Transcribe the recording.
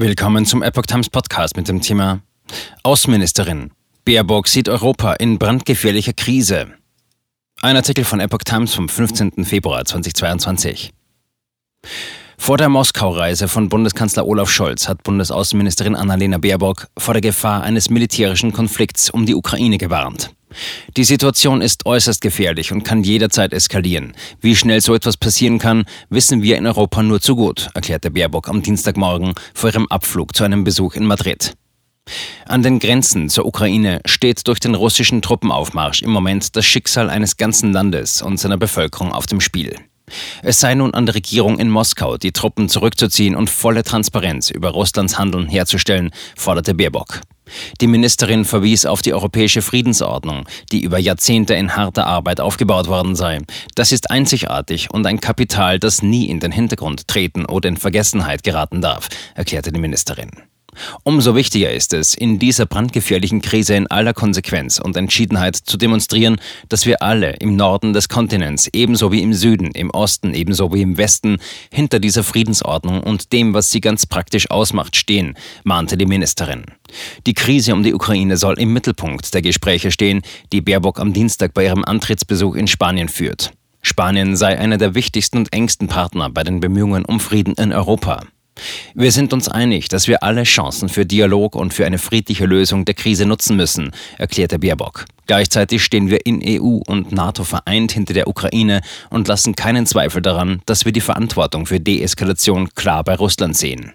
Willkommen zum Epoch Times Podcast mit dem Thema Außenministerin. Baerbock sieht Europa in brandgefährlicher Krise. Ein Artikel von Epoch Times vom 15. Februar 2022. Vor der Moskau-Reise von Bundeskanzler Olaf Scholz hat Bundesaußenministerin Annalena Baerbock vor der Gefahr eines militärischen Konflikts um die Ukraine gewarnt. Die Situation ist äußerst gefährlich und kann jederzeit eskalieren. Wie schnell so etwas passieren kann, wissen wir in Europa nur zu gut, erklärte Baerbock am Dienstagmorgen vor ihrem Abflug zu einem Besuch in Madrid. An den Grenzen zur Ukraine steht durch den russischen Truppenaufmarsch im Moment das Schicksal eines ganzen Landes und seiner Bevölkerung auf dem Spiel. Es sei nun an der Regierung in Moskau, die Truppen zurückzuziehen und volle Transparenz über Russlands Handeln herzustellen, forderte Baerbock. Die Ministerin verwies auf die europäische Friedensordnung, die über Jahrzehnte in harter Arbeit aufgebaut worden sei. Das ist einzigartig und ein Kapital, das nie in den Hintergrund treten oder in Vergessenheit geraten darf, erklärte die Ministerin. Umso wichtiger ist es, in dieser brandgefährlichen Krise in aller Konsequenz und Entschiedenheit zu demonstrieren, dass wir alle im Norden des Kontinents, ebenso wie im Süden, im Osten, ebenso wie im Westen, hinter dieser Friedensordnung und dem, was sie ganz praktisch ausmacht, stehen, mahnte die Ministerin. Die Krise um die Ukraine soll im Mittelpunkt der Gespräche stehen, die Baerbock am Dienstag bei ihrem Antrittsbesuch in Spanien führt. Spanien sei einer der wichtigsten und engsten Partner bei den Bemühungen um Frieden in Europa. Wir sind uns einig, dass wir alle Chancen für Dialog und für eine friedliche Lösung der Krise nutzen müssen, erklärte Baerbock. Gleichzeitig stehen wir in EU und NATO vereint hinter der Ukraine und lassen keinen Zweifel daran, dass wir die Verantwortung für Deeskalation klar bei Russland sehen.